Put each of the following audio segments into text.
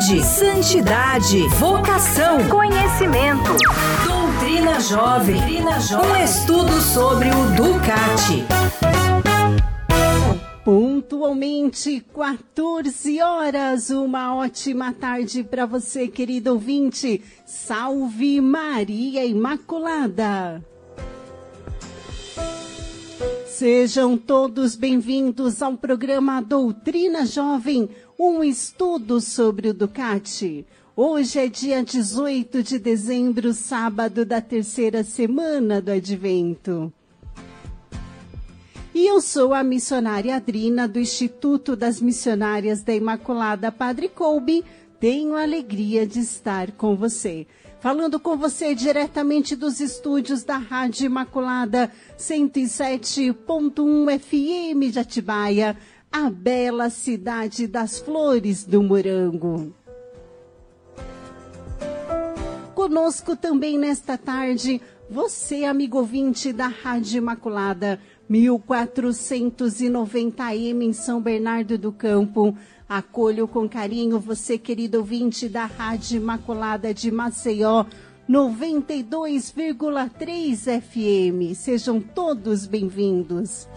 saúde, santidade, vocação, conhecimento. Doutrina Jovem. Doutrina Jovem. Um estudo sobre o Ducati. Pontualmente 14 horas. Uma ótima tarde para você, querido ouvinte. Salve Maria Imaculada. Sejam todos bem-vindos ao programa Doutrina Jovem, um estudo sobre o Ducati. Hoje é dia 18 de dezembro, sábado da terceira semana do Advento. E eu sou a missionária Adrina do Instituto das Missionárias da Imaculada Padre Colbe. Tenho a alegria de estar com você falando com você diretamente dos estúdios da Rádio Imaculada 107.1 FM de Atibaia, a bela cidade das flores do morango. Conosco também nesta tarde, você, amigo ouvinte da Rádio Imaculada, 1490M em São Bernardo do Campo, Acolho com carinho você, querido ouvinte da Rádio Imaculada de Maceió, 92,3 FM. Sejam todos bem-vindos.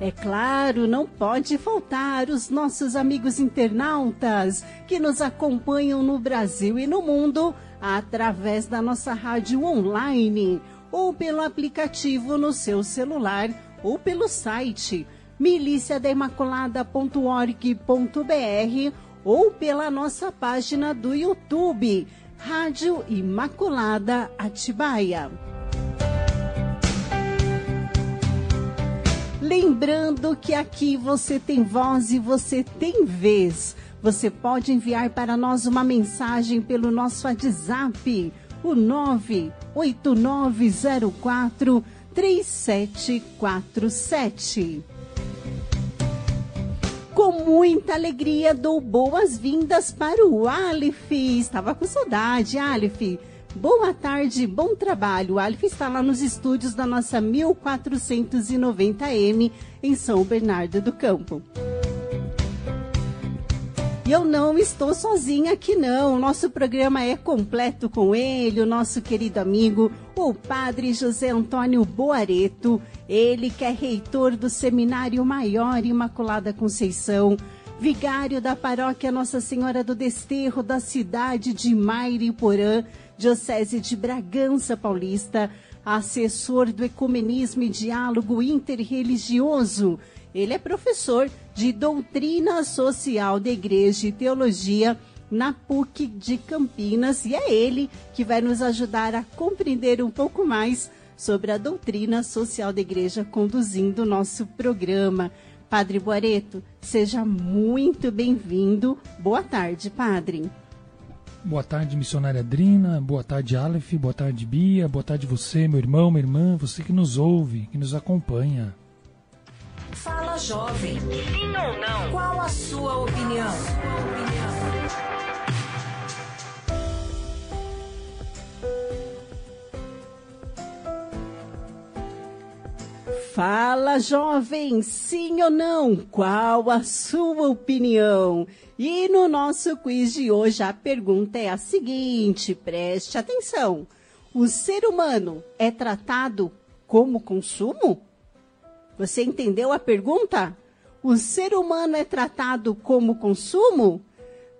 É claro, não pode faltar os nossos amigos internautas que nos acompanham no Brasil e no mundo através da nossa rádio online ou pelo aplicativo no seu celular ou pelo site miliciadaimaculada.org.br ou pela nossa página do YouTube, Rádio Imaculada Atibaia. Lembrando que aqui você tem voz e você tem vez. Você pode enviar para nós uma mensagem pelo nosso WhatsApp, o 98904 3747 com muita alegria dou boas-vindas para o Alif. Estava com saudade, Alif. Boa tarde, bom trabalho. O Alif está lá nos estúdios da nossa 1490M em São Bernardo do Campo. E eu não estou sozinha aqui não. O nosso programa é completo com ele, o nosso querido amigo, o Padre José Antônio Boareto. Ele que é reitor do Seminário Maior Imaculada Conceição, vigário da paróquia Nossa Senhora do Desterro da cidade de Mairiporã, Diocese de Bragança Paulista, assessor do Ecumenismo e Diálogo Interreligioso ele é professor de Doutrina Social da Igreja e Teologia na PUC de Campinas e é ele que vai nos ajudar a compreender um pouco mais sobre a doutrina social da igreja conduzindo o nosso programa. Padre Boareto, seja muito bem-vindo. Boa tarde, Padre. Boa tarde, missionária Adrina. Boa tarde, Aleph. Boa tarde, Bia. Boa tarde, você, meu irmão, minha irmã, você que nos ouve, que nos acompanha. Fala jovem. Sim ou não? Qual a sua opinião? Fala jovem, sim ou não? Qual a sua opinião? E no nosso quiz de hoje a pergunta é a seguinte, preste atenção. O ser humano é tratado como consumo? Você entendeu a pergunta? O ser humano é tratado como consumo?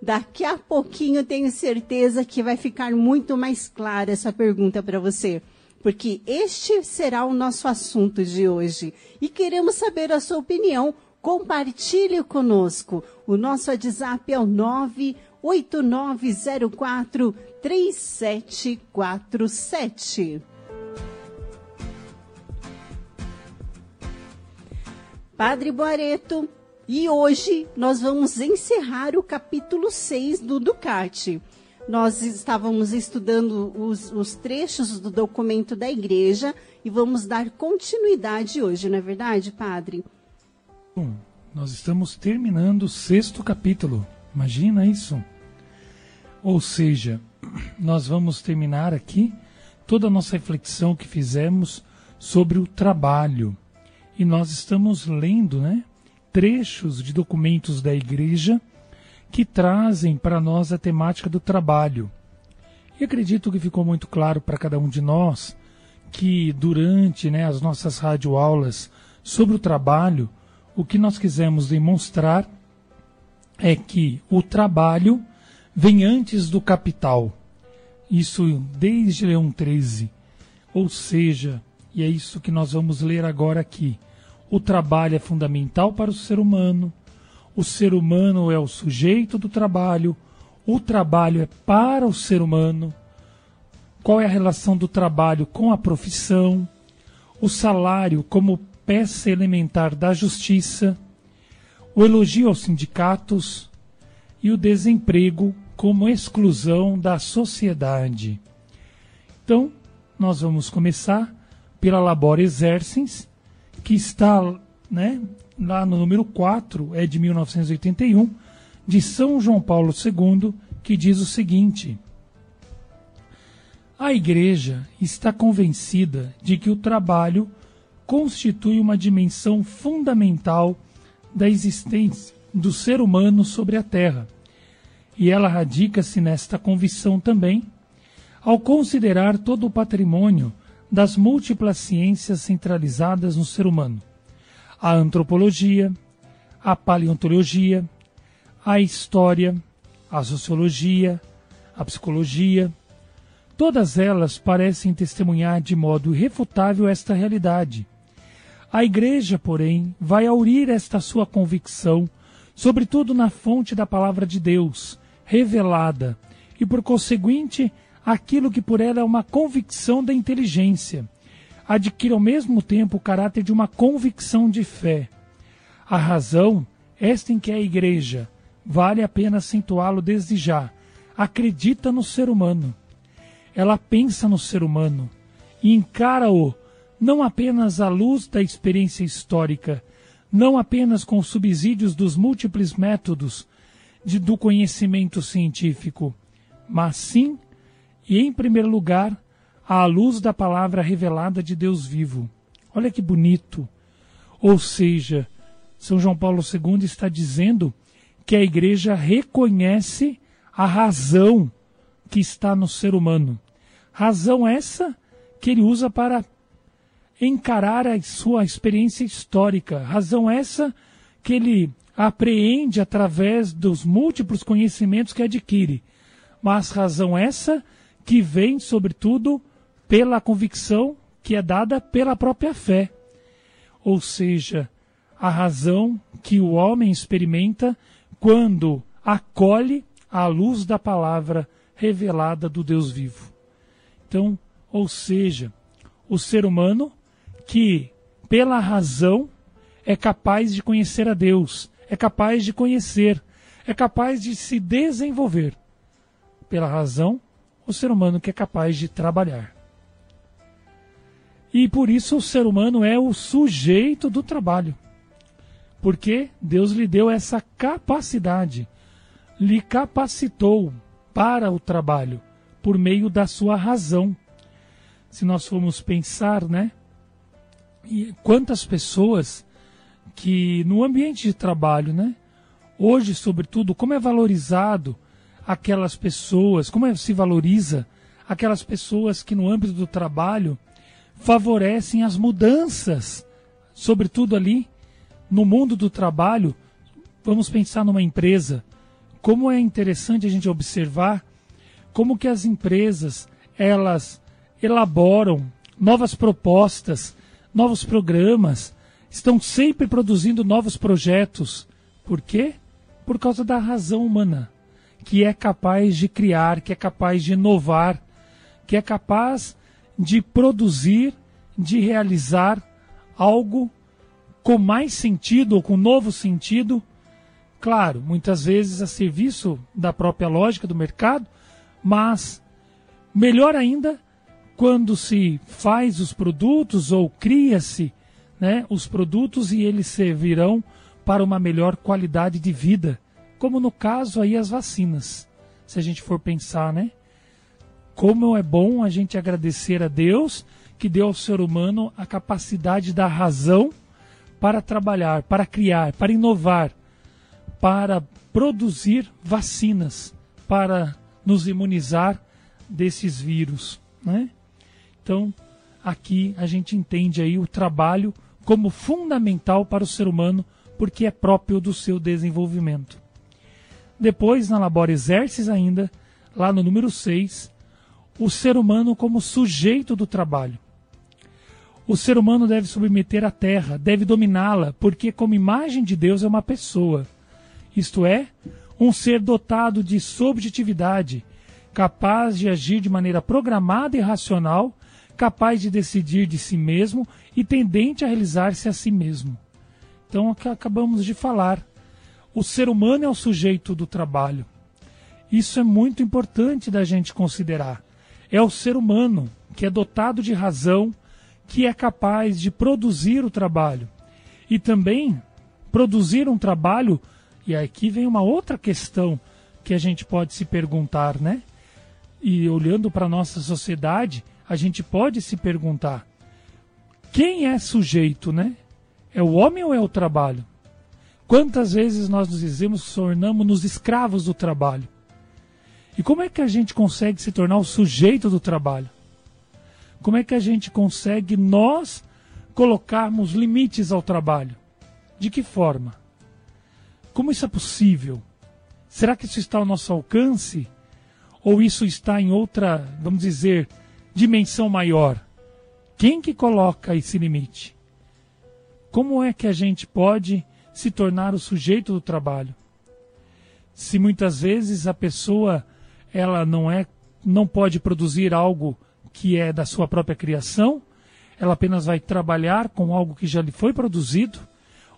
Daqui a pouquinho tenho certeza que vai ficar muito mais clara essa pergunta para você, porque este será o nosso assunto de hoje e queremos saber a sua opinião. Compartilhe conosco. O nosso WhatsApp é o 98904 3747. Padre Boareto. E hoje nós vamos encerrar o capítulo 6 do Ducati. Nós estávamos estudando os, os, trechos do documento da igreja e vamos dar continuidade hoje, não é verdade, Padre? Bom, nós estamos terminando o sexto capítulo. Imagina isso. Ou seja, nós vamos terminar aqui toda a nossa reflexão que fizemos sobre o trabalho e nós estamos lendo né, trechos de documentos da igreja que trazem para nós a temática do trabalho. E acredito que ficou muito claro para cada um de nós que durante né, as nossas radioaulas sobre o trabalho, o que nós quisemos demonstrar é que o trabalho vem antes do capital. Isso desde Leão 13. Ou seja, e é isso que nós vamos ler agora aqui. O trabalho é fundamental para o ser humano. O ser humano é o sujeito do trabalho. O trabalho é para o ser humano. Qual é a relação do trabalho com a profissão? O salário como peça elementar da justiça. O elogio aos sindicatos e o desemprego como exclusão da sociedade. Então, nós vamos começar pela Labor Exercens, que está né, lá no número 4, é de 1981, de São João Paulo II, que diz o seguinte: A Igreja está convencida de que o trabalho constitui uma dimensão fundamental da existência do ser humano sobre a Terra. E ela radica-se nesta convicção também ao considerar todo o patrimônio das múltiplas ciências centralizadas no ser humano: a antropologia, a paleontologia, a história, a sociologia, a psicologia. Todas elas parecem testemunhar de modo irrefutável esta realidade. A Igreja, porém, vai aurir esta sua convicção, sobretudo na fonte da palavra de Deus, revelada, e por conseguinte, aquilo que por ela é uma convicção da inteligência, adquire ao mesmo tempo o caráter de uma convicção de fé. A razão, esta em que a Igreja, vale a pena acentuá-lo desde já, acredita no ser humano. Ela pensa no ser humano e encara-o não apenas à luz da experiência histórica, não apenas com os subsídios dos múltiplos métodos de, do conhecimento científico, mas sim, e em primeiro lugar, à luz da palavra revelada de Deus vivo. Olha que bonito. Ou seja, São João Paulo II está dizendo que a igreja reconhece a razão que está no ser humano. Razão essa que ele usa para encarar a sua experiência histórica. Razão essa que ele apreende através dos múltiplos conhecimentos que adquire, mas razão essa que vem, sobretudo, pela convicção que é dada pela própria fé. Ou seja, a razão que o homem experimenta quando acolhe a luz da palavra revelada do Deus vivo. Então, ou seja, o ser humano que, pela razão, é capaz de conhecer a Deus, é capaz de conhecer, é capaz de se desenvolver. Pela razão, o ser humano que é capaz de trabalhar. E por isso o ser humano é o sujeito do trabalho. Porque Deus lhe deu essa capacidade, lhe capacitou para o trabalho por meio da sua razão. Se nós formos pensar, né? E quantas pessoas que no ambiente de trabalho, né? Hoje, sobretudo, como é valorizado aquelas pessoas, como é, se valoriza aquelas pessoas que no âmbito do trabalho favorecem as mudanças, sobretudo ali no mundo do trabalho. Vamos pensar numa empresa, como é interessante a gente observar como que as empresas elas elaboram novas propostas, novos programas, estão sempre produzindo novos projetos. Por quê? Por causa da razão humana, que é capaz de criar, que é capaz de inovar, que é capaz de produzir, de realizar algo com mais sentido ou com novo sentido. Claro, muitas vezes a serviço da própria lógica do mercado, mas melhor ainda quando se faz os produtos ou cria-se né, os produtos e eles servirão para uma melhor qualidade de vida, como no caso aí as vacinas. Se a gente for pensar, né? Como é bom a gente agradecer a Deus que deu ao ser humano a capacidade da razão para trabalhar, para criar, para inovar, para produzir vacinas para nos imunizar desses vírus, né? Então, aqui a gente entende aí o trabalho como fundamental para o ser humano, porque é próprio do seu desenvolvimento. Depois, na Labor Exerces ainda, lá no número 6, o ser humano como sujeito do trabalho. O ser humano deve submeter a terra, deve dominá-la, porque, como imagem de Deus, é uma pessoa. Isto é, um ser dotado de subjetividade, capaz de agir de maneira programada e racional, capaz de decidir de si mesmo e tendente a realizar-se a si mesmo. Então, acabamos de falar. O ser humano é o sujeito do trabalho. Isso é muito importante da gente considerar. É o ser humano que é dotado de razão, que é capaz de produzir o trabalho. E também produzir um trabalho, e aqui vem uma outra questão que a gente pode se perguntar, né? E olhando para a nossa sociedade, a gente pode se perguntar: quem é sujeito, né? É o homem ou é o trabalho? Quantas vezes nós nos dizemos que tornamos-nos escravos do trabalho? E como é que a gente consegue se tornar o sujeito do trabalho? Como é que a gente consegue nós colocarmos limites ao trabalho? De que forma? Como isso é possível? Será que isso está ao nosso alcance? Ou isso está em outra, vamos dizer, dimensão maior? Quem que coloca esse limite? Como é que a gente pode se tornar o sujeito do trabalho? Se muitas vezes a pessoa ela não é não pode produzir algo que é da sua própria criação, ela apenas vai trabalhar com algo que já lhe foi produzido,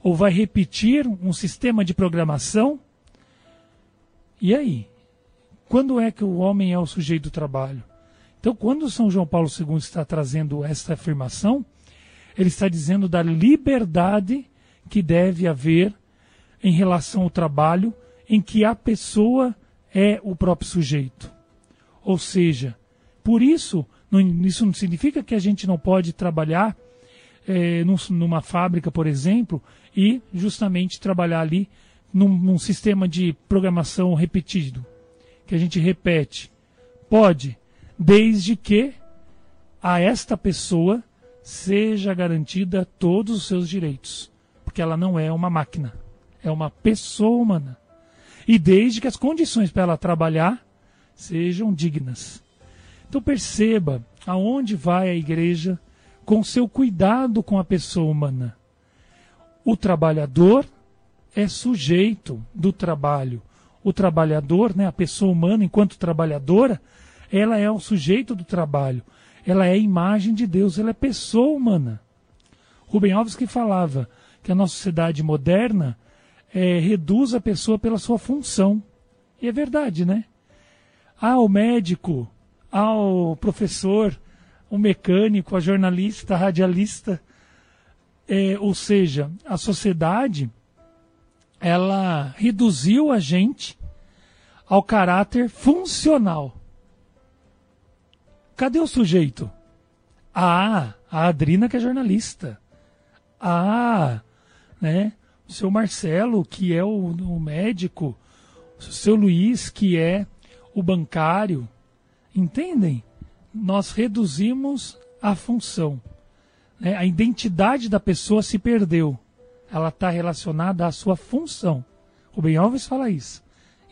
ou vai repetir um sistema de programação. E aí? Quando é que o homem é o sujeito do trabalho? Então, quando São João Paulo II está trazendo esta afirmação, ele está dizendo da liberdade que deve haver em relação ao trabalho, em que a pessoa é o próprio sujeito. Ou seja, por isso, não, isso não significa que a gente não pode trabalhar é, num, numa fábrica, por exemplo, e justamente trabalhar ali num, num sistema de programação repetido, que a gente repete. Pode, desde que a esta pessoa seja garantida todos os seus direitos, porque ela não é uma máquina, é uma pessoa humana. E desde que as condições para ela trabalhar sejam dignas. Então perceba aonde vai a igreja com seu cuidado com a pessoa humana. O trabalhador é sujeito do trabalho. O trabalhador, né, a pessoa humana enquanto trabalhadora, ela é o sujeito do trabalho. Ela é a imagem de Deus, ela é pessoa humana. Rubem Alves que falava que a nossa sociedade moderna é, reduz a pessoa pela sua função. E é verdade, né? Ah, o médico, ao professor, o mecânico, a jornalista, a radialista. É, ou seja, a sociedade ela reduziu a gente ao caráter funcional. Cadê o sujeito? Ah, a Adrina que é jornalista. Ah, né? O seu Marcelo que é o, o médico. O seu Luiz que é o bancário. Entendem? Nós reduzimos a função. Né? A identidade da pessoa se perdeu. Ela está relacionada à sua função. O Ben Alves fala isso.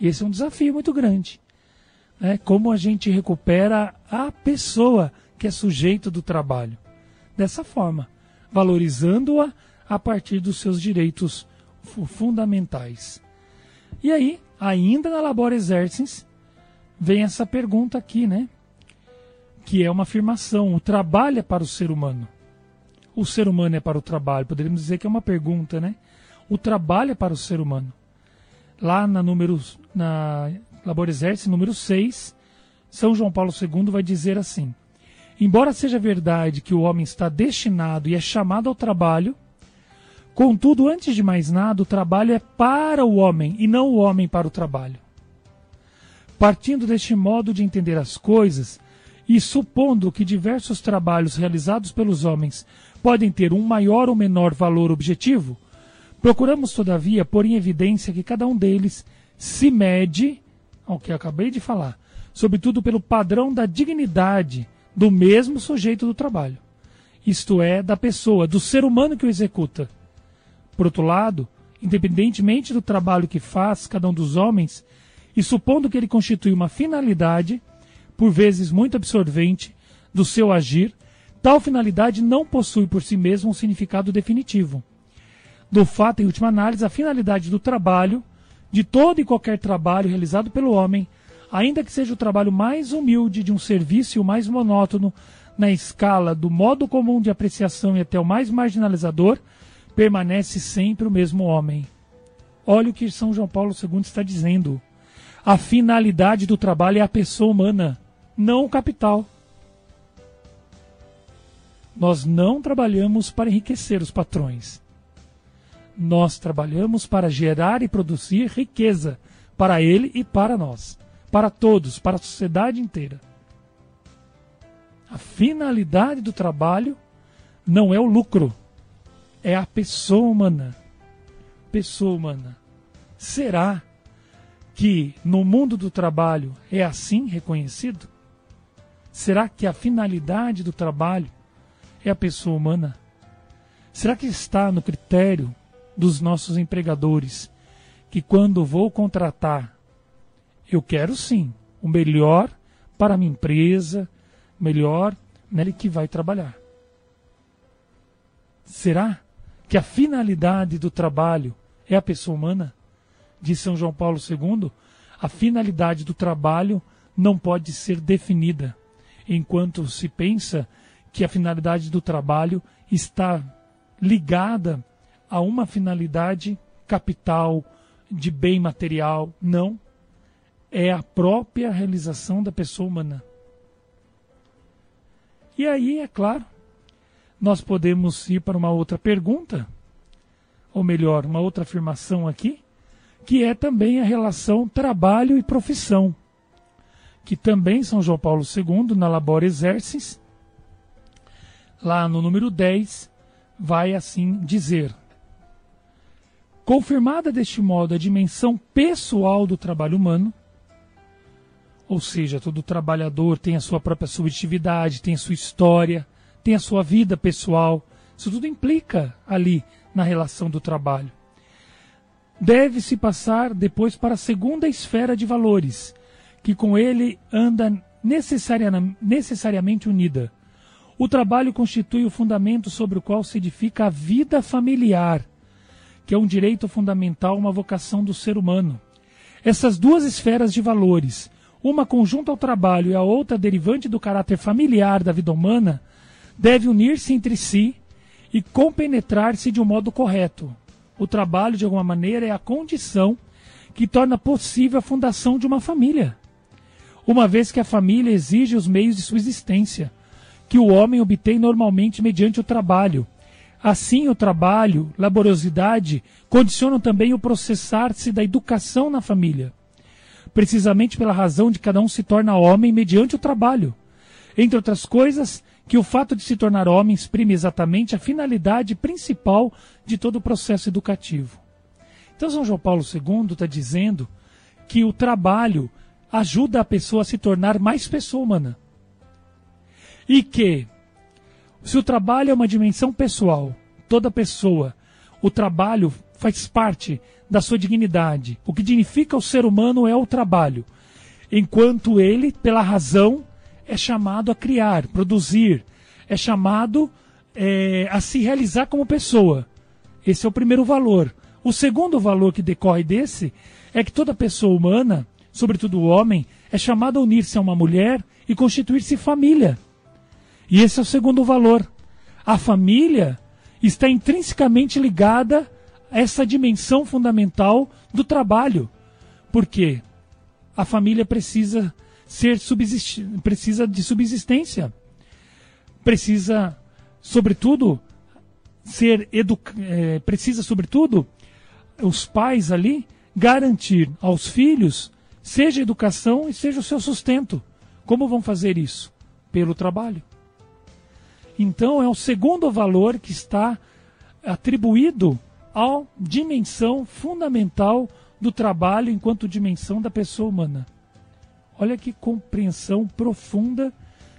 Esse é um desafio muito grande né, como a gente recupera a pessoa que é sujeito do trabalho. Dessa forma, valorizando-a a partir dos seus direitos fundamentais. E aí, ainda na Labor Exercens, vem essa pergunta aqui, né? Que é uma afirmação: o trabalho é para o ser humano. O ser humano é para o trabalho. Poderíamos dizer que é uma pergunta, né? O trabalho é para o ser humano. Lá na número, na Labor Exerce, número 6, São João Paulo II vai dizer assim: Embora seja verdade que o homem está destinado e é chamado ao trabalho, contudo, antes de mais nada, o trabalho é para o homem e não o homem para o trabalho. Partindo deste modo de entender as coisas, e supondo que diversos trabalhos realizados pelos homens podem ter um maior ou menor valor objetivo, Procuramos, todavia, pôr em evidência que cada um deles se mede, ao que acabei de falar, sobretudo pelo padrão da dignidade do mesmo sujeito do trabalho, isto é, da pessoa, do ser humano que o executa. Por outro lado, independentemente do trabalho que faz cada um dos homens, e supondo que ele constitui uma finalidade, por vezes muito absorvente, do seu agir, tal finalidade não possui por si mesma um significado definitivo. Do fato, em última análise, a finalidade do trabalho, de todo e qualquer trabalho realizado pelo homem, ainda que seja o trabalho mais humilde de um serviço mais monótono, na escala do modo comum de apreciação e até o mais marginalizador, permanece sempre o mesmo homem. Olha o que São João Paulo II está dizendo. A finalidade do trabalho é a pessoa humana, não o capital. Nós não trabalhamos para enriquecer os patrões. Nós trabalhamos para gerar e produzir riqueza para ele e para nós para todos, para a sociedade inteira. A finalidade do trabalho não é o lucro, é a pessoa humana. Pessoa humana. Será que no mundo do trabalho é assim reconhecido? Será que a finalidade do trabalho é a pessoa humana? Será que está no critério dos nossos empregadores que quando vou contratar eu quero sim o melhor para a minha empresa, melhor nele que vai trabalhar. Será que a finalidade do trabalho é a pessoa humana? Diz São João Paulo II, a finalidade do trabalho não pode ser definida, enquanto se pensa que a finalidade do trabalho está ligada a uma finalidade capital, de bem material. Não é a própria realização da pessoa humana. E aí, é claro, nós podemos ir para uma outra pergunta, ou melhor, uma outra afirmação aqui, que é também a relação trabalho e profissão, que também São João Paulo II, na Labor Exercis, lá no número 10, vai assim dizer: Confirmada deste modo a dimensão pessoal do trabalho humano, ou seja, todo trabalhador tem a sua própria subjetividade, tem a sua história, tem a sua vida pessoal. Isso tudo implica ali na relação do trabalho. Deve-se passar depois para a segunda esfera de valores, que com ele anda necessariamente unida. O trabalho constitui o fundamento sobre o qual se edifica a vida familiar, que é um direito fundamental, uma vocação do ser humano. Essas duas esferas de valores, uma conjunta ao trabalho e a outra derivante do caráter familiar da vida humana, deve unir-se entre si e compenetrar-se de um modo correto. O trabalho, de alguma maneira, é a condição que torna possível a fundação de uma família. Uma vez que a família exige os meios de subsistência, que o homem obtém normalmente mediante o trabalho. Assim, o trabalho, laboriosidade, condicionam também o processar-se da educação na família precisamente pela razão de cada um se torna homem mediante o trabalho. Entre outras coisas, que o fato de se tornar homem exprime exatamente a finalidade principal de todo o processo educativo. Então, São João Paulo II está dizendo que o trabalho ajuda a pessoa a se tornar mais pessoa humana. E que, se o trabalho é uma dimensão pessoal, toda pessoa, o trabalho faz parte da sua dignidade. O que dignifica o ser humano é o trabalho, enquanto ele, pela razão, é chamado a criar, produzir, é chamado é, a se realizar como pessoa. Esse é o primeiro valor. O segundo valor que decorre desse é que toda pessoa humana, sobretudo o homem, é chamado a unir-se a uma mulher e constituir-se família. E esse é o segundo valor. A família está intrinsecamente ligada essa dimensão fundamental do trabalho. Porque a família precisa ser precisa de subsistência. Precisa, sobretudo, ser edu é, precisa, sobretudo, os pais ali garantir aos filhos seja educação e seja o seu sustento. Como vão fazer isso? Pelo trabalho. Então é o segundo valor que está atribuído à dimensão fundamental do trabalho enquanto dimensão da pessoa humana. Olha que compreensão profunda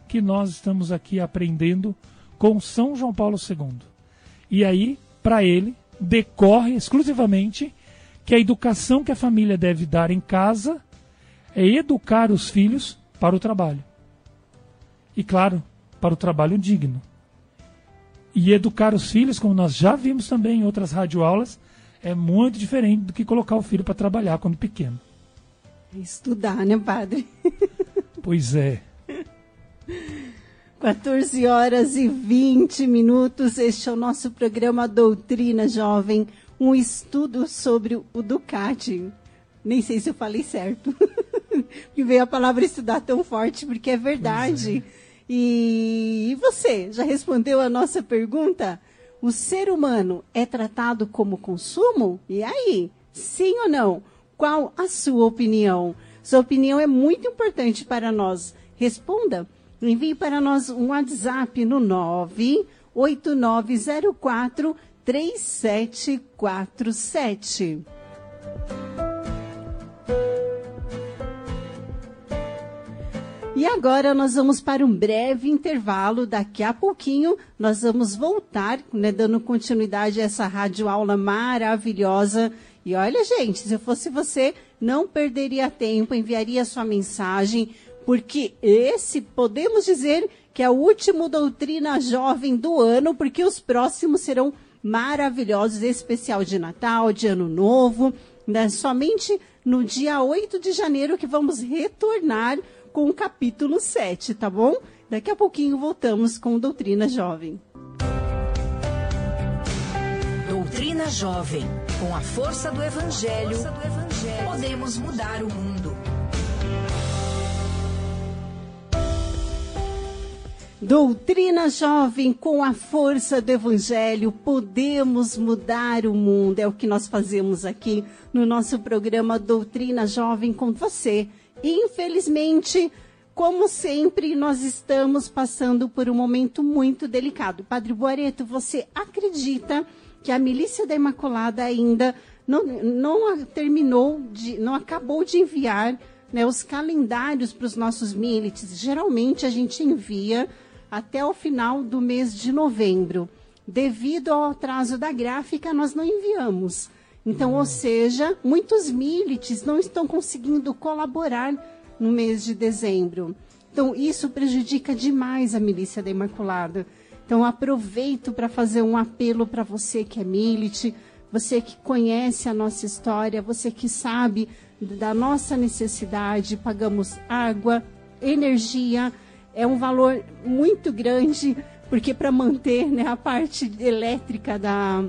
que nós estamos aqui aprendendo com São João Paulo II. E aí, para ele, decorre exclusivamente que a educação que a família deve dar em casa é educar os filhos para o trabalho. E, claro, para o trabalho digno. E educar os filhos, como nós já vimos também em outras radioaulas, é muito diferente do que colocar o filho para trabalhar quando pequeno. Estudar, né, padre? Pois é. 14 horas e 20 minutos. Este é o nosso programa Doutrina Jovem, um estudo sobre o Ducati. Nem sei se eu falei certo. que veio a palavra estudar tão forte, porque é verdade. É. E, e você, já respondeu a nossa pergunta? O ser humano é tratado como consumo? E aí? Sim ou não? Qual a sua opinião? Sua opinião é muito importante para nós. Responda. Envie para nós um WhatsApp no 98904 3747. E agora nós vamos para um breve intervalo. Daqui a pouquinho nós vamos voltar, né, dando continuidade a essa rádio aula maravilhosa. E olha, gente, se eu fosse você, não perderia tempo, enviaria sua mensagem, porque esse podemos dizer que é o último doutrina jovem do ano, porque os próximos serão maravilhosos, especial de Natal, de Ano Novo, né? somente no dia 8 de janeiro que vamos retornar com o capítulo 7, tá bom? Daqui a pouquinho voltamos com Doutrina Jovem. Doutrina Jovem. Com a força do Evangelho, força do evangelho podemos mudar o mundo. Doutrina Jovem, com a força do Evangelho, podemos mudar o mundo. É o que nós fazemos aqui no nosso programa Doutrina Jovem com você Infelizmente, como sempre, nós estamos passando por um momento muito delicado. Padre Boareto, você acredita que a milícia da Imaculada ainda não, não terminou, de, não acabou de enviar né, os calendários para os nossos milites? Geralmente a gente envia até o final do mês de novembro. Devido ao atraso da gráfica, nós não enviamos. Então, ou seja, muitos milites não estão conseguindo colaborar no mês de dezembro. Então, isso prejudica demais a milícia da Imaculada. Então, aproveito para fazer um apelo para você que é milite, você que conhece a nossa história, você que sabe da nossa necessidade, pagamos água, energia, é um valor muito grande, porque para manter né, a parte elétrica da,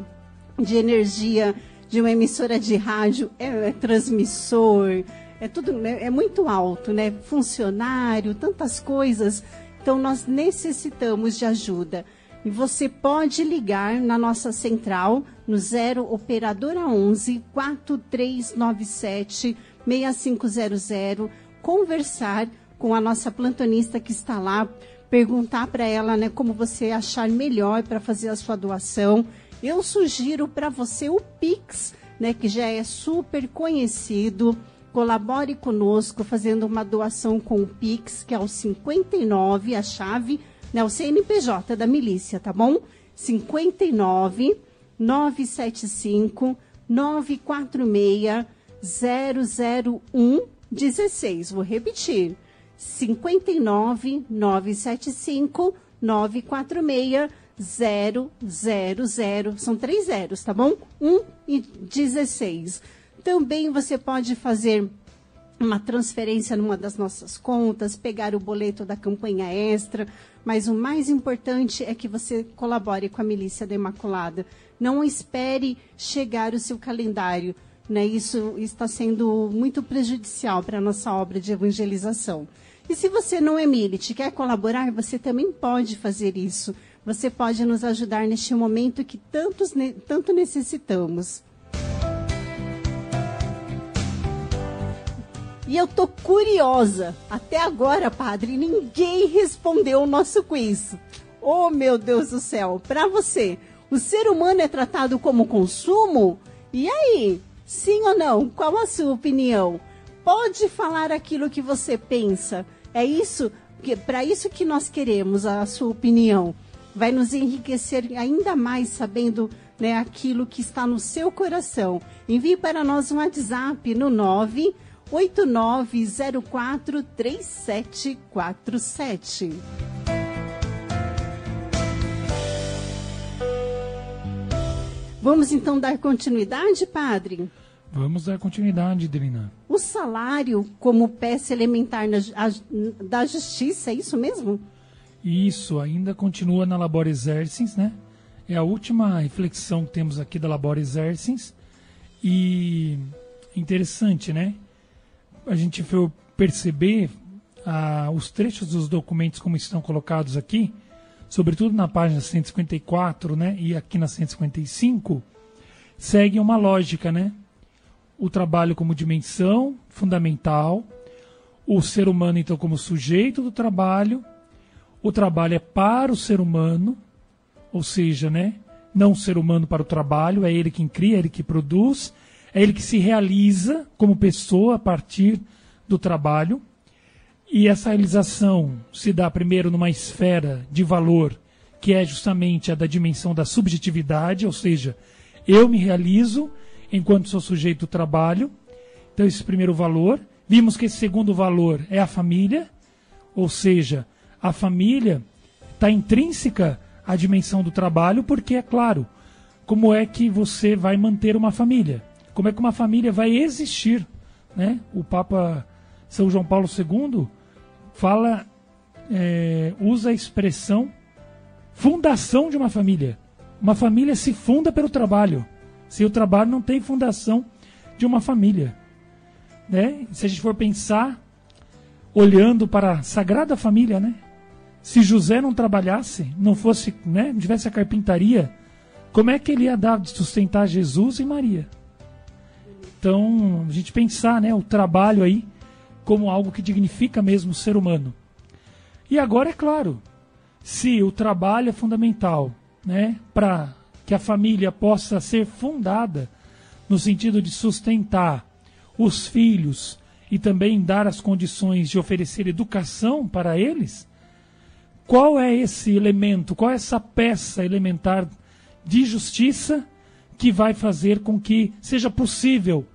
de energia de uma emissora de rádio, é, é transmissor, é tudo, né, é muito alto, né? Funcionário, tantas coisas. Então nós necessitamos de ajuda. E você pode ligar na nossa central no 0 operadora 11 4397 6500, conversar com a nossa plantonista que está lá, perguntar para ela, né, como você achar melhor para fazer a sua doação eu sugiro para você o Pix, né, que já é super conhecido. Colabore conosco fazendo uma doação com o Pix, que é o 59, a chave, né, o CNPJ da milícia, tá bom? 59 975 946 001 16. Vou repetir. 59 975 946 000. São três zeros, tá bom? 1 e 16. Também você pode fazer uma transferência numa das nossas contas, pegar o boleto da campanha extra, mas o mais importante é que você colabore com a Milícia da Imaculada. Não espere chegar o seu calendário. Né? Isso está sendo muito prejudicial para a nossa obra de evangelização. E se você não é milite, quer colaborar, você também pode fazer isso. Você pode nos ajudar neste momento que tantos, tanto necessitamos. E eu tô curiosa. Até agora, padre, ninguém respondeu o nosso quiz. Oh, meu Deus do céu. Para você, O ser humano é tratado como consumo? E aí? Sim ou não? Qual a sua opinião? Pode falar aquilo que você pensa. É isso, para isso que nós queremos a sua opinião. Vai nos enriquecer ainda mais sabendo né, aquilo que está no seu coração. Envie para nós um WhatsApp no 989043747. Vamos então dar continuidade, padre? Vamos dar continuidade, Drina. O salário como peça elementar na, a, da justiça, é isso mesmo? Isso, ainda continua na Labor Exercens, né? É a última reflexão que temos aqui da Labor Exercens. E interessante, né? A gente foi perceber ah, os trechos dos documentos como estão colocados aqui sobretudo na página 154, né, e aqui na 155, segue uma lógica, né? O trabalho como dimensão fundamental, o ser humano então como sujeito do trabalho, o trabalho é para o ser humano, ou seja, né, não o ser humano para o trabalho, é ele quem cria, é ele que produz, é ele que se realiza como pessoa a partir do trabalho. E essa realização se dá primeiro numa esfera de valor que é justamente a da dimensão da subjetividade, ou seja, eu me realizo enquanto sou sujeito do trabalho. Então, esse primeiro valor. Vimos que esse segundo valor é a família, ou seja, a família está intrínseca à dimensão do trabalho, porque, é claro, como é que você vai manter uma família? Como é que uma família vai existir? Né? O Papa São João Paulo II fala, é, usa a expressão fundação de uma família. Uma família se funda pelo trabalho. Se o trabalho não tem fundação de uma família. Né? Se a gente for pensar, olhando para a Sagrada Família, né? Se José não trabalhasse, não fosse, né, não tivesse a carpintaria, como é que ele ia dar de sustentar Jesus e Maria? Então, a gente pensar, né, o trabalho aí como algo que dignifica mesmo o ser humano. E agora, é claro, se o trabalho é fundamental né, para que a família possa ser fundada no sentido de sustentar os filhos e também dar as condições de oferecer educação para eles, qual é esse elemento, qual é essa peça elementar de justiça que vai fazer com que seja possível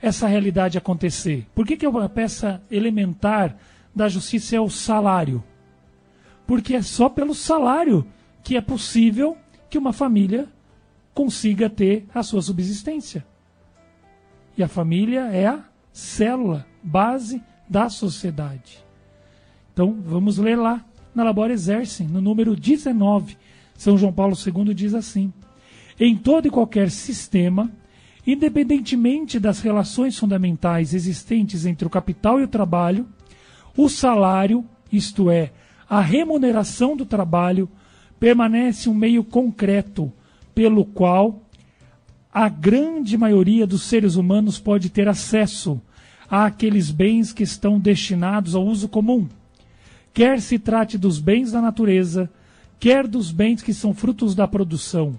essa realidade acontecer. Por que, que uma peça elementar da justiça é o salário? Porque é só pelo salário que é possível que uma família consiga ter a sua subsistência. E a família é a célula, base da sociedade. Então, vamos ler lá na Labor Exercem, no número 19. São João Paulo II diz assim: Em todo e qualquer sistema, Independentemente das relações fundamentais existentes entre o capital e o trabalho, o salário, isto é, a remuneração do trabalho, permanece um meio concreto pelo qual a grande maioria dos seres humanos pode ter acesso àqueles bens que estão destinados ao uso comum. Quer se trate dos bens da natureza, quer dos bens que são frutos da produção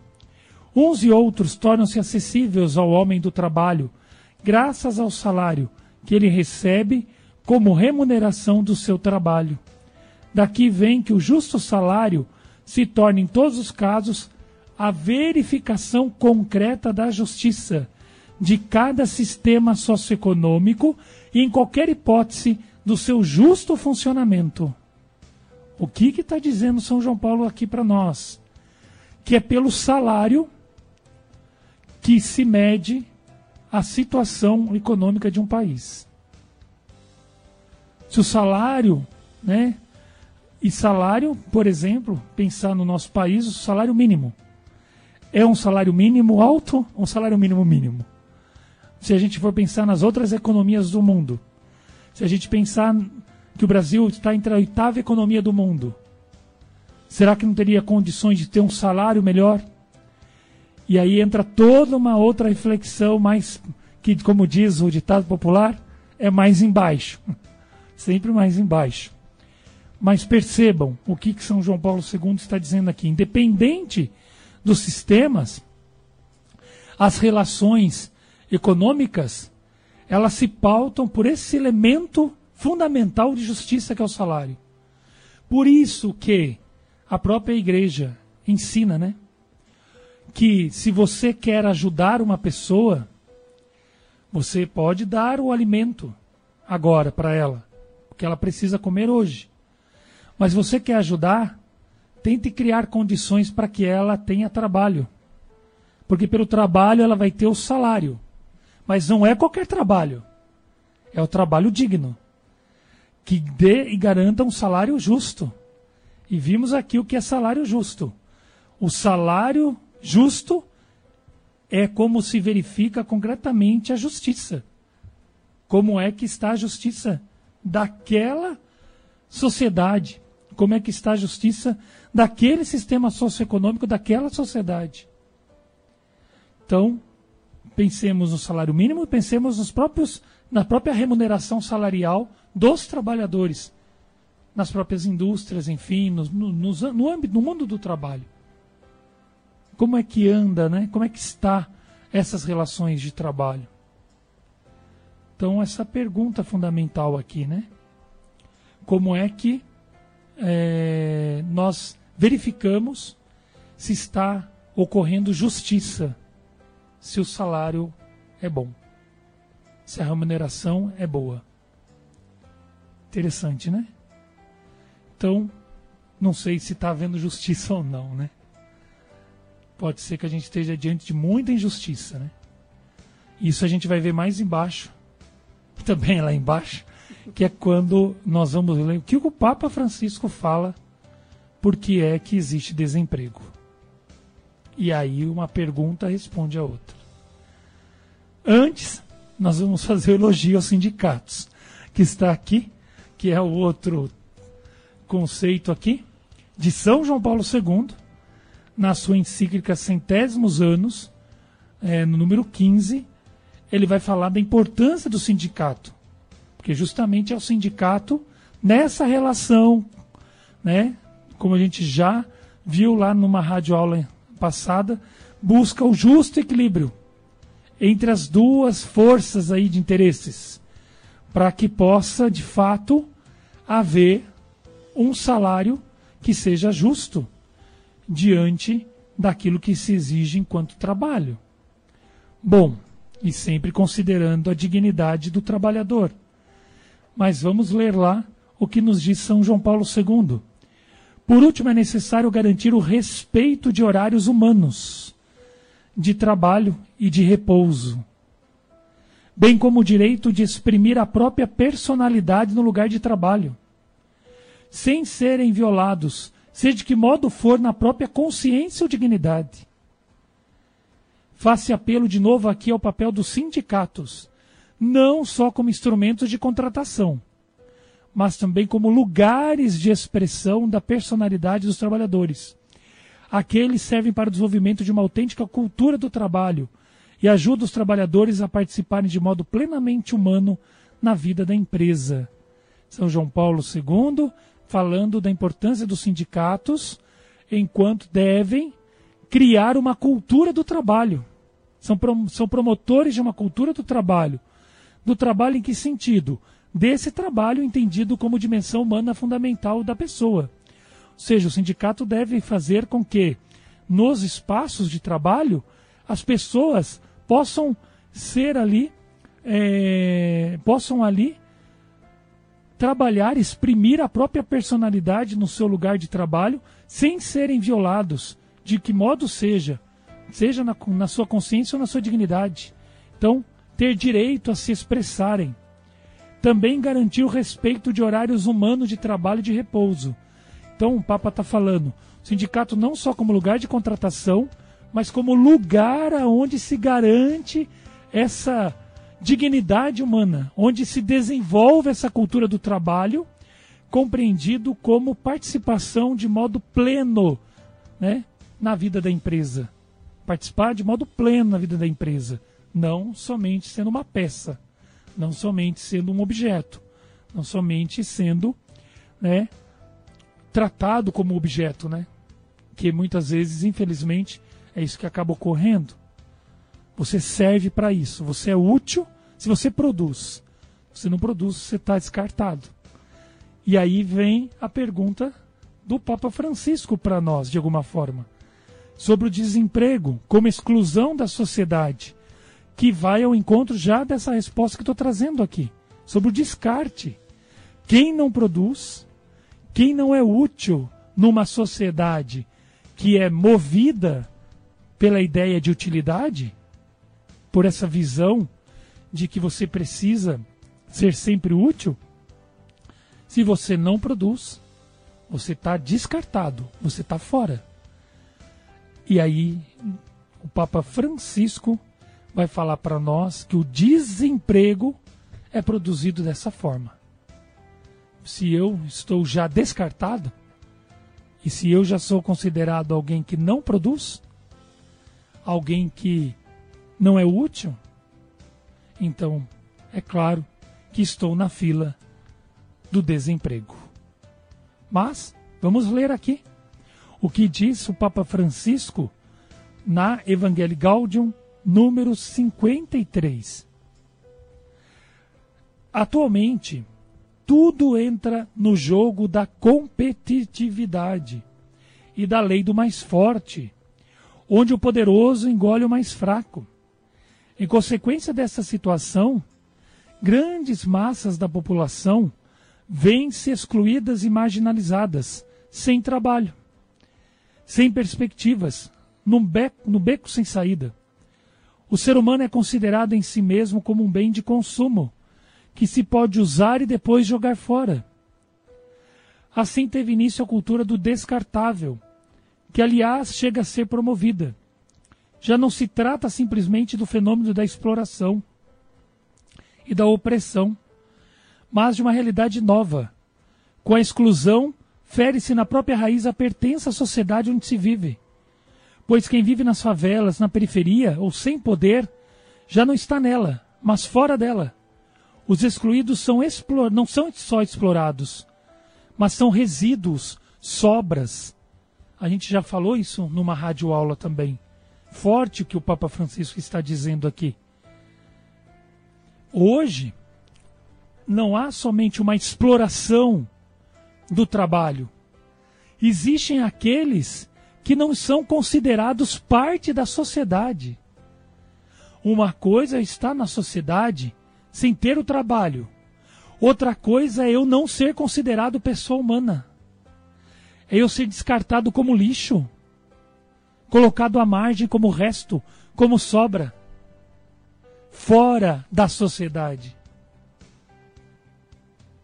Uns e outros tornam-se acessíveis ao homem do trabalho, graças ao salário que ele recebe como remuneração do seu trabalho. Daqui vem que o justo salário se torna, em todos os casos, a verificação concreta da justiça de cada sistema socioeconômico e, em qualquer hipótese, do seu justo funcionamento. O que está dizendo São João Paulo aqui para nós? Que é pelo salário que se mede a situação econômica de um país. Se o salário, né? E salário, por exemplo, pensar no nosso país, o salário mínimo. É um salário mínimo alto ou um salário mínimo mínimo? Se a gente for pensar nas outras economias do mundo, se a gente pensar que o Brasil está entre a oitava economia do mundo, será que não teria condições de ter um salário melhor? E aí entra toda uma outra reflexão mais que, como diz o ditado popular, é mais embaixo. Sempre mais embaixo. Mas percebam o que, que São João Paulo II está dizendo aqui. Independente dos sistemas, as relações econômicas, elas se pautam por esse elemento fundamental de justiça que é o salário. Por isso que a própria igreja ensina, né? Que se você quer ajudar uma pessoa, você pode dar o alimento agora para ela, porque ela precisa comer hoje. Mas você quer ajudar, tente criar condições para que ela tenha trabalho. Porque pelo trabalho ela vai ter o salário. Mas não é qualquer trabalho. É o trabalho digno. Que dê e garanta um salário justo. E vimos aqui o que é salário justo. O salário justo é como se verifica concretamente a justiça. Como é que está a justiça daquela sociedade? Como é que está a justiça daquele sistema socioeconômico daquela sociedade? Então, pensemos no salário mínimo pensemos nos próprios, na própria remuneração salarial dos trabalhadores, nas próprias indústrias, enfim, no, no, no, âmbito, no mundo do trabalho. Como é que anda, né? Como é que está essas relações de trabalho? Então, essa pergunta fundamental aqui, né? Como é que é, nós verificamos se está ocorrendo justiça se o salário é bom, se a remuneração é boa. Interessante, né? Então, não sei se está havendo justiça ou não, né? Pode ser que a gente esteja diante de muita injustiça, né? Isso a gente vai ver mais embaixo, também lá embaixo, que é quando nós vamos ler o que o Papa Francisco fala porque é que existe desemprego. E aí uma pergunta responde a outra. Antes, nós vamos fazer o elogio aos sindicatos, que está aqui, que é o outro conceito aqui, de São João Paulo II, na sua encíclica Centésimos Anos, é, no número 15, ele vai falar da importância do sindicato. Porque justamente é o sindicato nessa relação, né, como a gente já viu lá numa radioaula passada, busca o justo equilíbrio entre as duas forças aí de interesses, para que possa, de fato, haver um salário que seja justo diante daquilo que se exige enquanto trabalho. Bom, e sempre considerando a dignidade do trabalhador. Mas vamos ler lá o que nos diz São João Paulo II. Por último, é necessário garantir o respeito de horários humanos, de trabalho e de repouso, bem como o direito de exprimir a própria personalidade no lugar de trabalho, sem serem violados, seja de que modo for, na própria consciência ou dignidade. Faça apelo de novo aqui ao papel dos sindicatos, não só como instrumentos de contratação mas também como lugares de expressão da personalidade dos trabalhadores. Aqueles servem para o desenvolvimento de uma autêntica cultura do trabalho e ajudam os trabalhadores a participarem de modo plenamente humano na vida da empresa. São João Paulo II falando da importância dos sindicatos enquanto devem criar uma cultura do trabalho. São, são promotores de uma cultura do trabalho. Do trabalho em que sentido? desse trabalho entendido como dimensão humana fundamental da pessoa. Ou seja, o sindicato deve fazer com que nos espaços de trabalho as pessoas possam ser ali, é, possam ali trabalhar, exprimir a própria personalidade no seu lugar de trabalho sem serem violados, de que modo seja, seja na, na sua consciência ou na sua dignidade. Então, ter direito a se expressarem também garantir o respeito de horários humanos de trabalho e de repouso. Então, o Papa está falando, o sindicato não só como lugar de contratação, mas como lugar aonde se garante essa dignidade humana, onde se desenvolve essa cultura do trabalho, compreendido como participação de modo pleno né, na vida da empresa. Participar de modo pleno na vida da empresa, não somente sendo uma peça não somente sendo um objeto, não somente sendo né, tratado como objeto, né, que muitas vezes, infelizmente, É isso que acaba ocorrendo. Você serve para isso. Você é útil se você produz. Você não produz, você está descartado. E aí vem a pergunta do Papa Francisco para nós, de alguma forma, sobre o desemprego como exclusão da sociedade, que vai ao encontro já dessa resposta que estou trazendo aqui, sobre o descarte. Quem não produz, quem não é útil numa sociedade que é movida pela ideia de utilidade, por essa visão de que você precisa ser sempre útil, se você não produz, você está descartado, você está fora. E aí, o Papa Francisco vai falar para nós que o desemprego é produzido dessa forma. Se eu estou já descartado, e se eu já sou considerado alguém que não produz, alguém que não é útil, então é claro que estou na fila do desemprego. Mas vamos ler aqui o que diz o Papa Francisco na Evangelii Gaudium, número 53. Atualmente, tudo entra no jogo da competitividade e da lei do mais forte, onde o poderoso engole o mais fraco. Em consequência dessa situação, grandes massas da população vêm-se excluídas e marginalizadas, sem trabalho, sem perspectivas, beco, no beco sem saída. O ser humano é considerado em si mesmo como um bem de consumo que se pode usar e depois jogar fora. Assim teve início a cultura do descartável, que aliás chega a ser promovida. Já não se trata simplesmente do fenômeno da exploração e da opressão, mas de uma realidade nova. Com a exclusão, fere-se na própria raiz a pertença à sociedade onde se vive. Pois quem vive nas favelas, na periferia ou sem poder, já não está nela, mas fora dela. Os excluídos são explor... não são só explorados, mas são resíduos, sobras. A gente já falou isso numa rádio aula também. Forte o que o Papa Francisco está dizendo aqui. Hoje, não há somente uma exploração do trabalho. Existem aqueles que não são considerados parte da sociedade. Uma coisa é estar na sociedade sem ter o trabalho. Outra coisa é eu não ser considerado pessoa humana. É eu ser descartado como lixo, colocado à margem como resto, como sobra, fora da sociedade.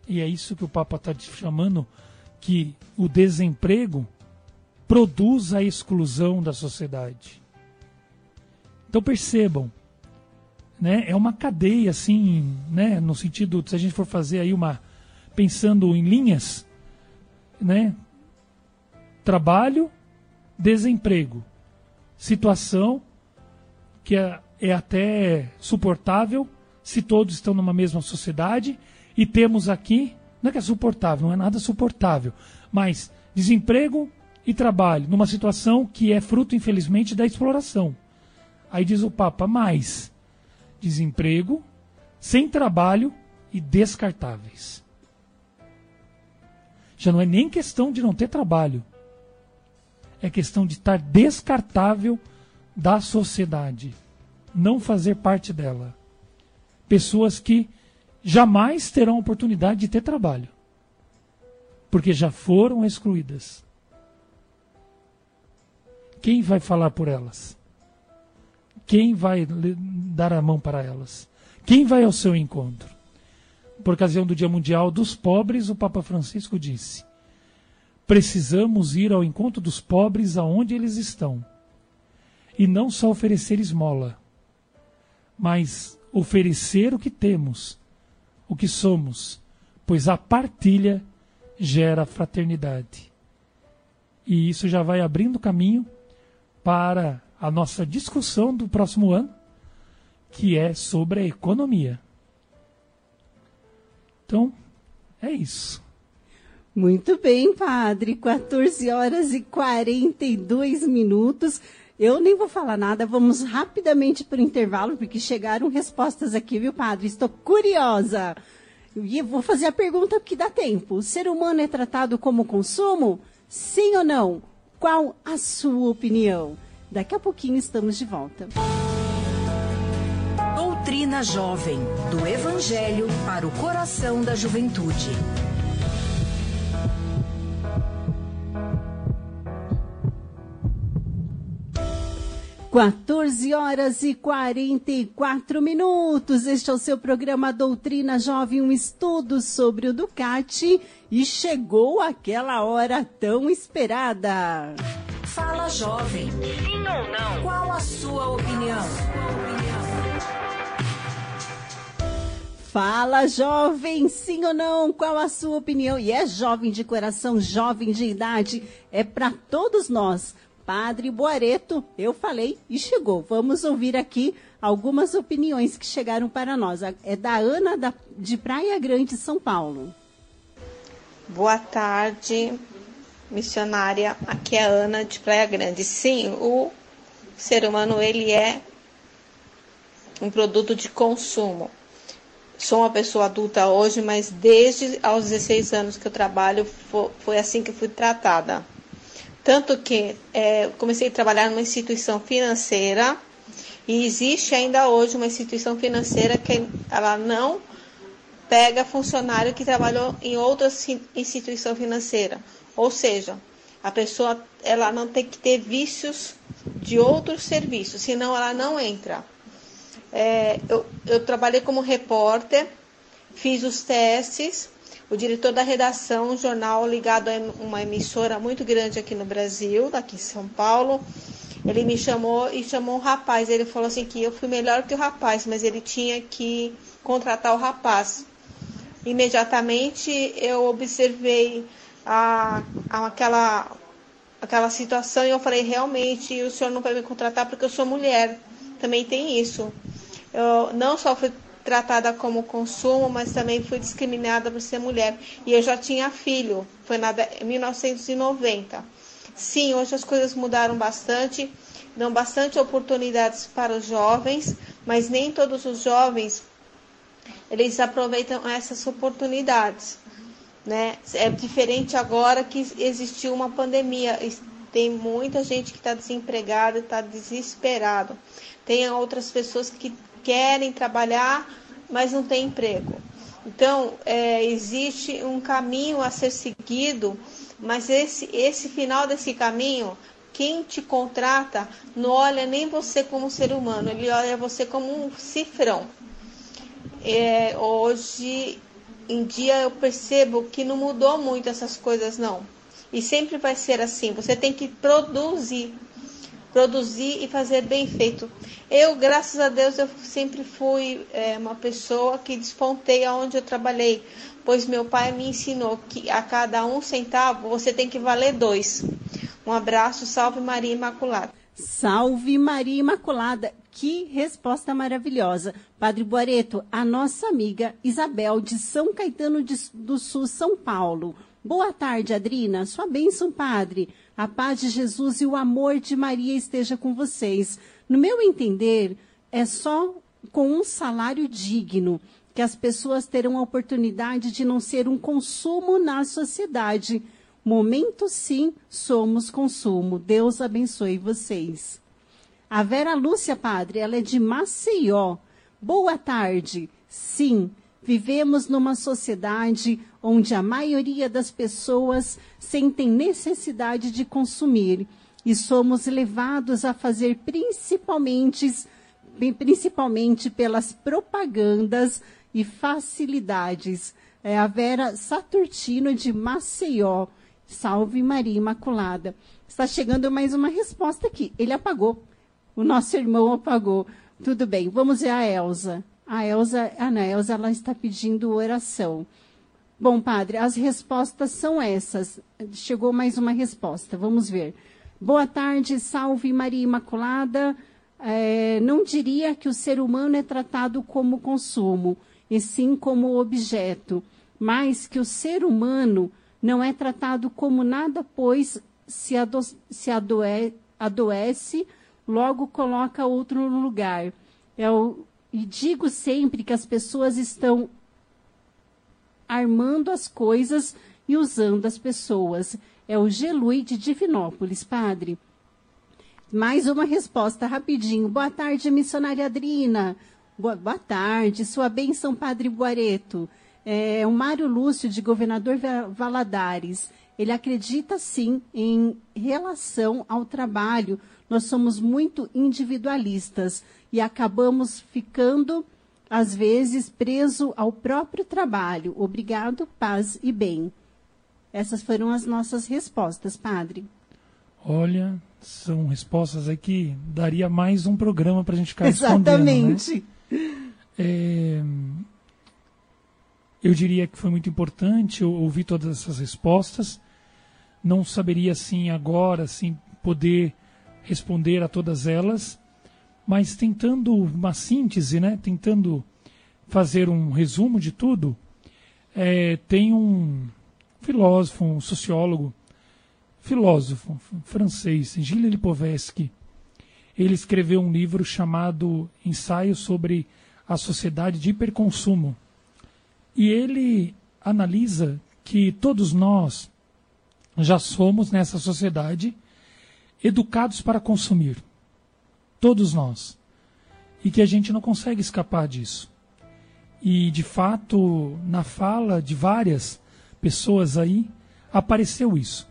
E é isso que o Papa está chamando que o desemprego produz a exclusão da sociedade. Então percebam, né? É uma cadeia assim, né? No sentido, se a gente for fazer aí uma pensando em linhas, né? Trabalho, desemprego, situação que é, é até suportável se todos estão numa mesma sociedade e temos aqui, não é que é suportável, não é nada suportável, mas desemprego e trabalho numa situação que é fruto, infelizmente, da exploração. Aí diz o Papa, mais desemprego, sem trabalho e descartáveis. Já não é nem questão de não ter trabalho. É questão de estar descartável da sociedade. Não fazer parte dela. Pessoas que jamais terão oportunidade de ter trabalho. Porque já foram excluídas. Quem vai falar por elas? Quem vai dar a mão para elas? Quem vai ao seu encontro? Por ocasião do Dia Mundial dos Pobres, o Papa Francisco disse: Precisamos ir ao encontro dos pobres aonde eles estão. E não só oferecer esmola, mas oferecer o que temos, o que somos, pois a partilha gera fraternidade. E isso já vai abrindo caminho para a nossa discussão do próximo ano, que é sobre a economia. Então, é isso. Muito bem, padre. 14 horas e 42 minutos. Eu nem vou falar nada, vamos rapidamente para o intervalo, porque chegaram respostas aqui, viu, padre? Estou curiosa. E vou fazer a pergunta porque dá tempo. O ser humano é tratado como consumo? Sim ou não? Qual a sua opinião? Daqui a pouquinho estamos de volta. Doutrina Jovem, do Evangelho para o coração da juventude. 14 horas e 44 minutos. Este é o seu programa Doutrina Jovem, um estudo sobre o Ducati. E chegou aquela hora tão esperada. Fala, jovem. Sim ou não? Qual a sua opinião? Fala, jovem, sim ou não? Qual a sua opinião? E é jovem de coração, jovem de idade, é para todos nós. Padre Boareto, eu falei e chegou. Vamos ouvir aqui algumas opiniões que chegaram para nós. É da Ana da, de Praia Grande, São Paulo. Boa tarde, missionária. Aqui é a Ana de Praia Grande. Sim, o ser humano ele é um produto de consumo. Sou uma pessoa adulta hoje, mas desde aos 16 anos que eu trabalho foi assim que fui tratada. Tanto que é, comecei a trabalhar numa instituição financeira e existe ainda hoje uma instituição financeira que ela não pega funcionário que trabalhou em outra instituição financeira. Ou seja, a pessoa ela não tem que ter vícios de outros serviços, senão ela não entra. É, eu, eu trabalhei como repórter, fiz os testes o diretor da redação, um jornal ligado a uma emissora muito grande aqui no Brasil, daqui em São Paulo. Ele me chamou e chamou um rapaz. Ele falou assim que eu fui melhor que o rapaz, mas ele tinha que contratar o rapaz. Imediatamente eu observei a, a, aquela, aquela situação e eu falei, realmente, o senhor não vai me contratar porque eu sou mulher. Também tem isso. Eu não só fui tratada como consumo, mas também fui discriminada por ser mulher. E eu já tinha filho, foi na 1990. Sim, hoje as coisas mudaram bastante, dão bastante oportunidades para os jovens, mas nem todos os jovens eles aproveitam essas oportunidades. Né? É diferente agora que existiu uma pandemia. Tem muita gente que está desempregada, está desesperado. Tem outras pessoas que querem trabalhar, mas não têm emprego. Então, é, existe um caminho a ser seguido, mas esse, esse final desse caminho, quem te contrata não olha nem você como ser humano, ele olha você como um cifrão. É, hoje em dia eu percebo que não mudou muito essas coisas, não. E sempre vai ser assim. Você tem que produzir produzir e fazer bem feito. Eu, graças a Deus, eu sempre fui é, uma pessoa que despontei aonde eu trabalhei, pois meu pai me ensinou que a cada um centavo você tem que valer dois. Um abraço, salve Maria Imaculada. Salve Maria Imaculada. Que resposta maravilhosa. Padre Boareto, a nossa amiga Isabel de São Caetano do Sul, São Paulo. Boa tarde, Adrina. Sua bênção, Padre. A paz de Jesus e o amor de Maria esteja com vocês. No meu entender, é só com um salário digno que as pessoas terão a oportunidade de não ser um consumo na sociedade. Momento sim, somos consumo. Deus abençoe vocês. A Vera Lúcia, padre, ela é de Maceió. Boa tarde. Sim, vivemos numa sociedade onde a maioria das pessoas sentem necessidade de consumir e somos levados a fazer principalmente, principalmente pelas propagandas e facilidades. É a Vera Saturtino de Maceió. Salve Maria Imaculada. Está chegando mais uma resposta aqui. Ele apagou. O nosso irmão apagou. Tudo bem, vamos ver a Elsa. A Elsa, a Elsa ela está pedindo oração. Bom, padre, as respostas são essas. Chegou mais uma resposta, vamos ver. Boa tarde, salve Maria Imaculada. É, não diria que o ser humano é tratado como consumo, e sim como objeto, mas que o ser humano não é tratado como nada, pois se, ado se adoe adoece logo coloca outro no lugar. É o, e digo sempre que as pessoas estão armando as coisas e usando as pessoas. É o Gelui de Divinópolis, padre. Mais uma resposta rapidinho. Boa tarde, missionária Adrina. Boa, boa tarde, sua bênção, Padre Guareto. É, o Mário Lúcio, de Governador Valadares. Ele acredita sim em relação ao trabalho. Nós somos muito individualistas e acabamos ficando, às vezes, preso ao próprio trabalho. Obrigado, paz e bem. Essas foram as nossas respostas, Padre. Olha, são respostas aí que daria mais um programa para a gente ficar Exatamente. Né? É, eu diria que foi muito importante ouvir todas essas respostas. Não saberia assim agora assim poder responder a todas elas, mas tentando uma síntese, né? Tentando fazer um resumo de tudo, é, tem um filósofo, um sociólogo filósofo francês, Gilles Lipovetsky. Ele escreveu um livro chamado Ensaio sobre a Sociedade de Hiperconsumo. E ele analisa que todos nós já somos nessa sociedade educados para consumir. Todos nós. E que a gente não consegue escapar disso. E, de fato, na fala de várias pessoas aí, apareceu isso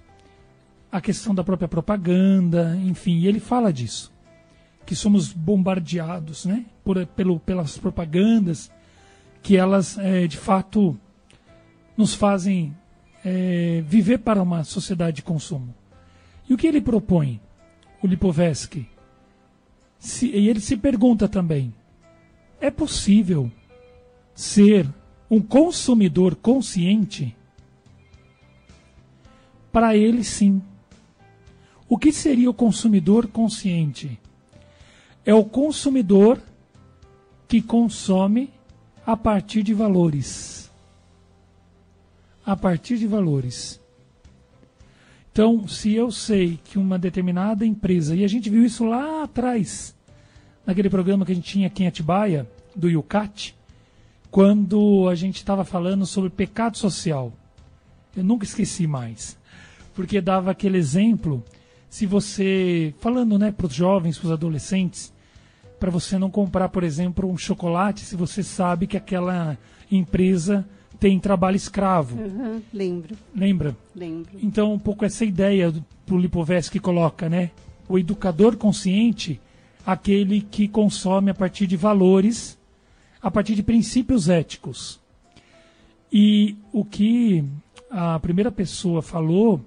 a questão da própria propaganda, enfim, ele fala disso. Que somos bombardeados né, por, pelo, pelas propagandas, que elas é, de fato nos fazem é, viver para uma sociedade de consumo. E o que ele propõe, o Lipovetsky? Se, e ele se pergunta também: é possível ser um consumidor consciente? Para ele, sim. O que seria o consumidor consciente? É o consumidor que consome a partir de valores. A partir de valores. Então, se eu sei que uma determinada empresa, e a gente viu isso lá atrás, naquele programa que a gente tinha aqui em Atibaia, do Yucat, quando a gente estava falando sobre pecado social. Eu nunca esqueci mais. Porque dava aquele exemplo se você, falando né, para os jovens, para os adolescentes, para você não comprar, por exemplo, um chocolate se você sabe que aquela empresa tem trabalho escravo. Uhum, lembro. Lembra? Lembro. Então, um pouco essa ideia do Lipovetsky coloca, né? O educador consciente, aquele que consome a partir de valores, a partir de princípios éticos. E o que a primeira pessoa falou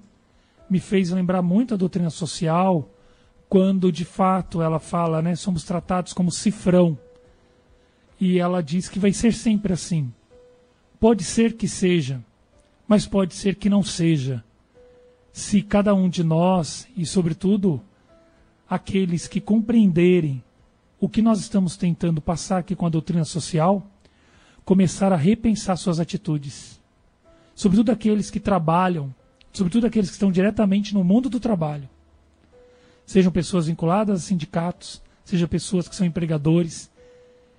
me fez lembrar muito a doutrina social, quando de fato ela fala, né, somos tratados como cifrão. E ela diz que vai ser sempre assim. Pode ser que seja, mas pode ser que não seja. Se cada um de nós, e sobretudo aqueles que compreenderem o que nós estamos tentando passar aqui com a doutrina social, começar a repensar suas atitudes. Sobretudo aqueles que trabalham sobretudo aqueles que estão diretamente no mundo do trabalho. Sejam pessoas vinculadas a sindicatos, sejam pessoas que são empregadores,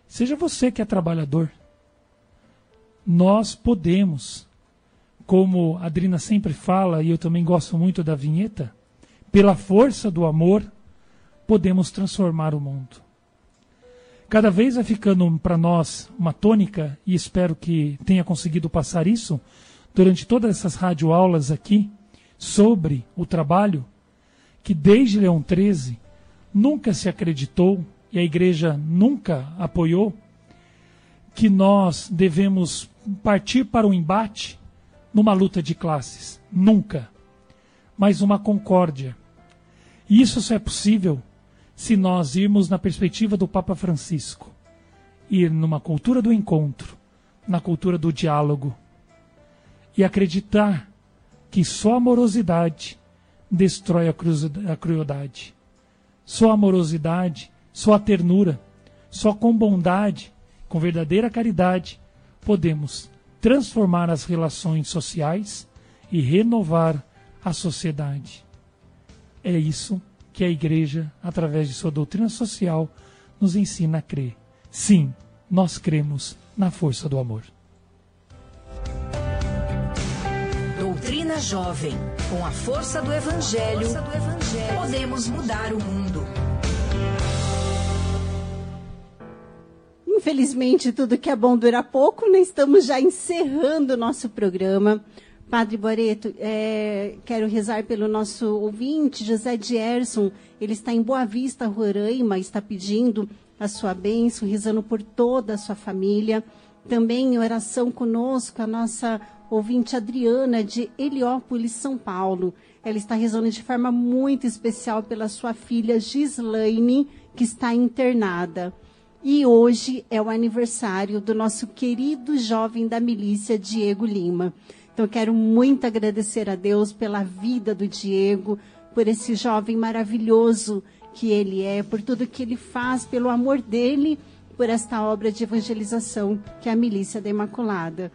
seja você que é trabalhador. Nós podemos, como a Adrina sempre fala, e eu também gosto muito da vinheta, pela força do amor, podemos transformar o mundo. Cada vez vai ficando para nós uma tônica, e espero que tenha conseguido passar isso, durante todas essas radioaulas aqui sobre o trabalho, que desde Leão XIII nunca se acreditou e a igreja nunca apoiou, que nós devemos partir para o embate numa luta de classes. Nunca. Mas uma concórdia. E isso só é possível se nós irmos na perspectiva do Papa Francisco. Ir numa cultura do encontro, na cultura do diálogo, e acreditar que só amorosidade destrói a crueldade. Só amorosidade, só a ternura, só com bondade, com verdadeira caridade, podemos transformar as relações sociais e renovar a sociedade. É isso que a Igreja, através de sua doutrina social, nos ensina a crer. Sim, nós cremos na força do amor. Doutrina Jovem. Com a força do Evangelho, força do evangelho podemos mudar o mundo. Infelizmente, tudo que é bom dura pouco, né? Estamos já encerrando o nosso programa. Padre Boreto, é, quero rezar pelo nosso ouvinte, José Dierson. Ele está em Boa Vista, Roraima, está pedindo a sua bênção, rezando por toda a sua família. Também em oração conosco, a nossa ouvinte Adriana, de Heliópolis, São Paulo. Ela está rezando de forma muito especial pela sua filha Gislaine, que está internada. E hoje é o aniversário do nosso querido jovem da milícia, Diego Lima. Então, quero muito agradecer a Deus pela vida do Diego, por esse jovem maravilhoso que ele é, por tudo que ele faz, pelo amor dele, por esta obra de evangelização que é a Milícia da Imaculada.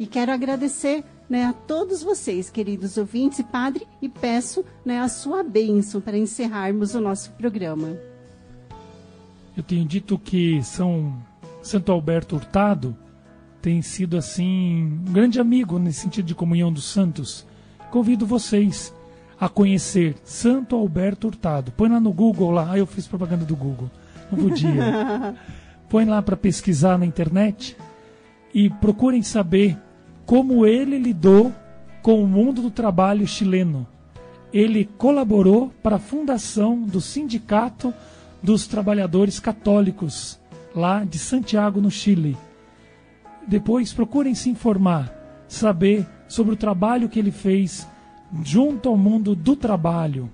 E quero agradecer né, a todos vocês, queridos ouvintes e padre, e peço né, a sua bênção para encerrarmos o nosso programa. Eu tenho dito que São Santo Alberto Hurtado tem sido assim um grande amigo nesse sentido de comunhão dos santos. Convido vocês a conhecer Santo Alberto Hurtado. Põe lá no Google lá, ah, eu fiz propaganda do Google. Não podia. Põe lá para pesquisar na internet e procurem saber como ele lidou com o mundo do trabalho chileno. Ele colaborou para a fundação do Sindicato dos Trabalhadores Católicos, lá de Santiago, no Chile. Depois procurem se informar, saber sobre o trabalho que ele fez junto ao mundo do trabalho.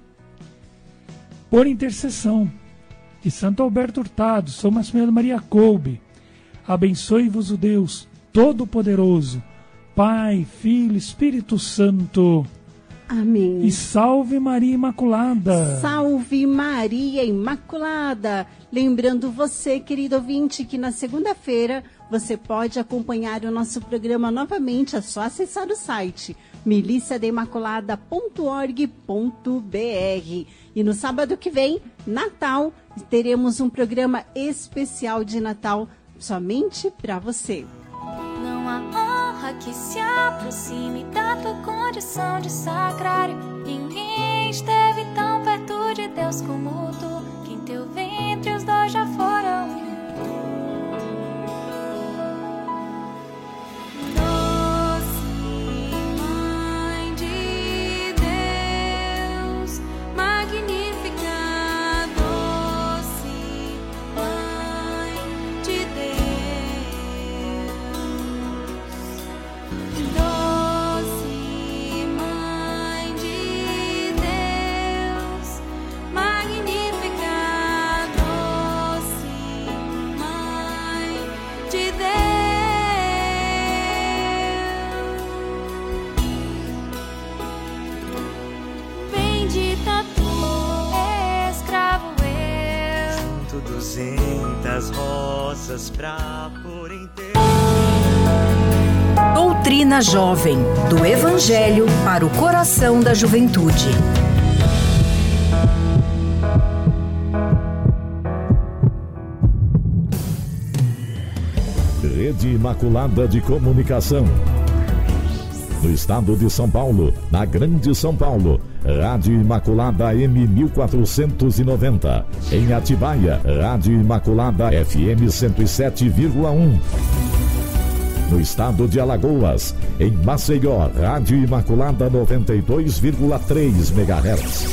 Por intercessão de Santo Alberto Hurtado, São Maximiliano Maria Kolbe, abençoe-vos o Deus Todo-Poderoso, Pai, Filho, Espírito Santo. Amém. E salve Maria Imaculada. Salve Maria Imaculada. Lembrando você, querido ouvinte, que na segunda-feira você pode acompanhar o nosso programa novamente, é só acessar o site miliciadeimaculada.org.br. E no sábado que vem, Natal, teremos um programa especial de Natal somente para você. Há honra que se aproxime da tua condição de sacrário. Ninguém esteve tão perto de Deus como tu, que em teu ventre os dois já foram Jovem, do Evangelho para o coração da juventude. Rede Imaculada de Comunicação. No estado de São Paulo, na Grande São Paulo Rádio Imaculada M 1490. Em Atibaia, Rádio Imaculada FM 107,1. No estado de Alagoas, em Maceió, Rádio Imaculada 92,3 MHz.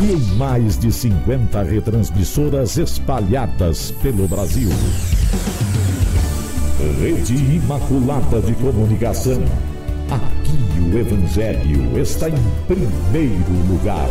E em mais de 50 retransmissoras espalhadas pelo Brasil. Rede Imaculada de Comunicação Aqui o Evangelho está em primeiro lugar.